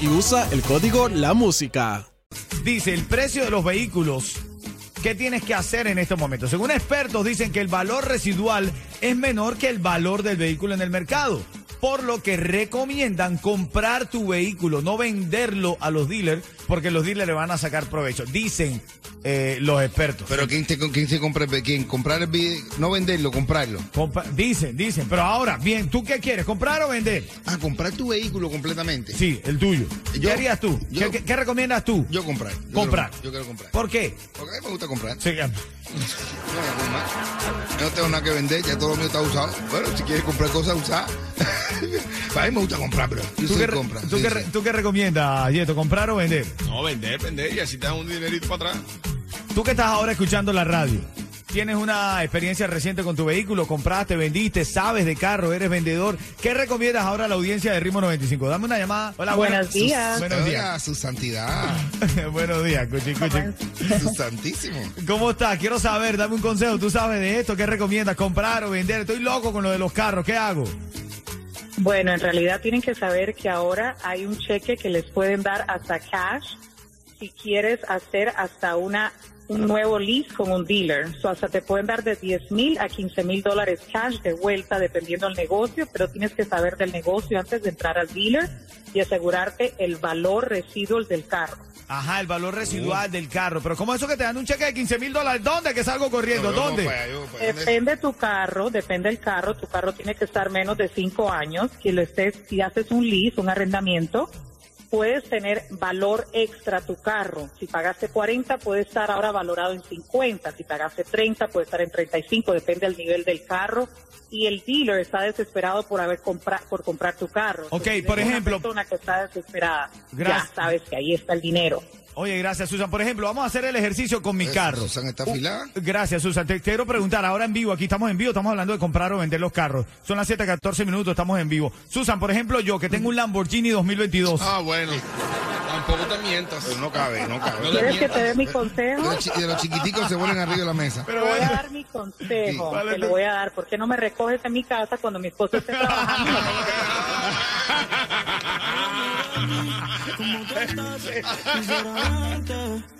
Y usa el código La Música. Dice el precio de los vehículos. ¿Qué tienes que hacer en estos momentos? Según expertos dicen que el valor residual es menor que el valor del vehículo en el mercado. Por lo que recomiendan comprar tu vehículo, no venderlo a los dealers, porque los dealers le van a sacar provecho. Dicen eh, los expertos. Pero ¿quién, te, quién se compra, quién comprar el vi- no venderlo, comprarlo. Compa- dicen, dicen. Pero ahora, bien, ¿tú qué quieres? ¿Comprar o vender? Ah, comprar tu vehículo completamente. Sí, el tuyo. ¿Qué Yo- harías tú? yo- ¿Qué, qué- qué recomiendas tú? Yo comprar. Yo comprar. Quiero, yo quiero comprar. ¿Por qué? Porque a mí me gusta comprar. Sí, No, tengo nada que vender, ya todo lo mío está usado. Bueno, si quieres comprar cosas usadas. a mí me gusta comprar, pero yo ¿Tú, qué, compra. tú sí, qué sí. re- tú qué recomiendas, Yeto? ¿Comprar o vender? No, vender, vender y así te dan un dinerito para atrás. Tú que estás ahora escuchando la radio, tienes una experiencia reciente con tu vehículo, compraste, vendiste, sabes de carro, eres vendedor. ¿Qué recomiendas ahora a la audiencia de Ritmo 95? Dame una llamada. Hola, Buenos buenas- días. Buenos días. Su santidad. buenos días, cuchi, cuchi. su santísimo. ¿Cómo estás? Quiero saber, dame un consejo. ¿Tú sabes de esto? ¿Qué recomiendas? ¿Comprar o vender? Estoy loco con lo de los carros. ¿Qué hago? Bueno, en realidad tienen que saber que ahora hay un cheque que les pueden dar hasta cash si quieres hacer hasta una un nuevo lease con un dealer. So, hasta te pueden dar de 10 mil a 15 mil dólares cash de vuelta dependiendo del negocio, pero tienes que saber del negocio antes de entrar al dealer y asegurarte el valor residual del carro. Ajá, el valor residual del carro. Pero ¿cómo eso que te dan un cheque de 15 mil dólares? ¿Dónde que salgo corriendo? ¿Dónde? para para. Depende tu carro, depende del carro. Tu carro tiene que estar menos de cinco años. Que lo estés, si haces un lease, un arrendamiento, puedes tener valor extra tu carro. Si pagaste 40, puede estar ahora valorado en 50. Si pagaste 30, puede estar en 35. Depende del nivel del carro. Y el dealer está desesperado por haber compra por comprar tu carro. Ok, Entonces, por es una ejemplo- persona que está desesperada. Gracias. Ya sabes que ahí está el dinero. Oye, gracias, Susan. Por ejemplo, vamos a hacer el ejercicio con mi Eso, carro. Susan está afilada. Gracias, Susan. Te quiero preguntar, ahora en vivo, aquí estamos en vivo, estamos hablando de comprar o vender los carros. Son las 7:14 minutos, estamos en vivo. Susan, por ejemplo, yo que tengo un Lamborghini 2022. Ah, bueno. Tampoco te mientas. Pero no cabe, no cabe. No ¿Quieres que te dé mi De consejo? los, chi- de los chiquiticos se vuelven arriba de la mesa. Te voy a dar mi consejo, ¿Cuál es te lo voy a dar. ¿Por qué no me recoges en mi casa cuando mi esposo esté trabajando? Como tú estás, quisiera verte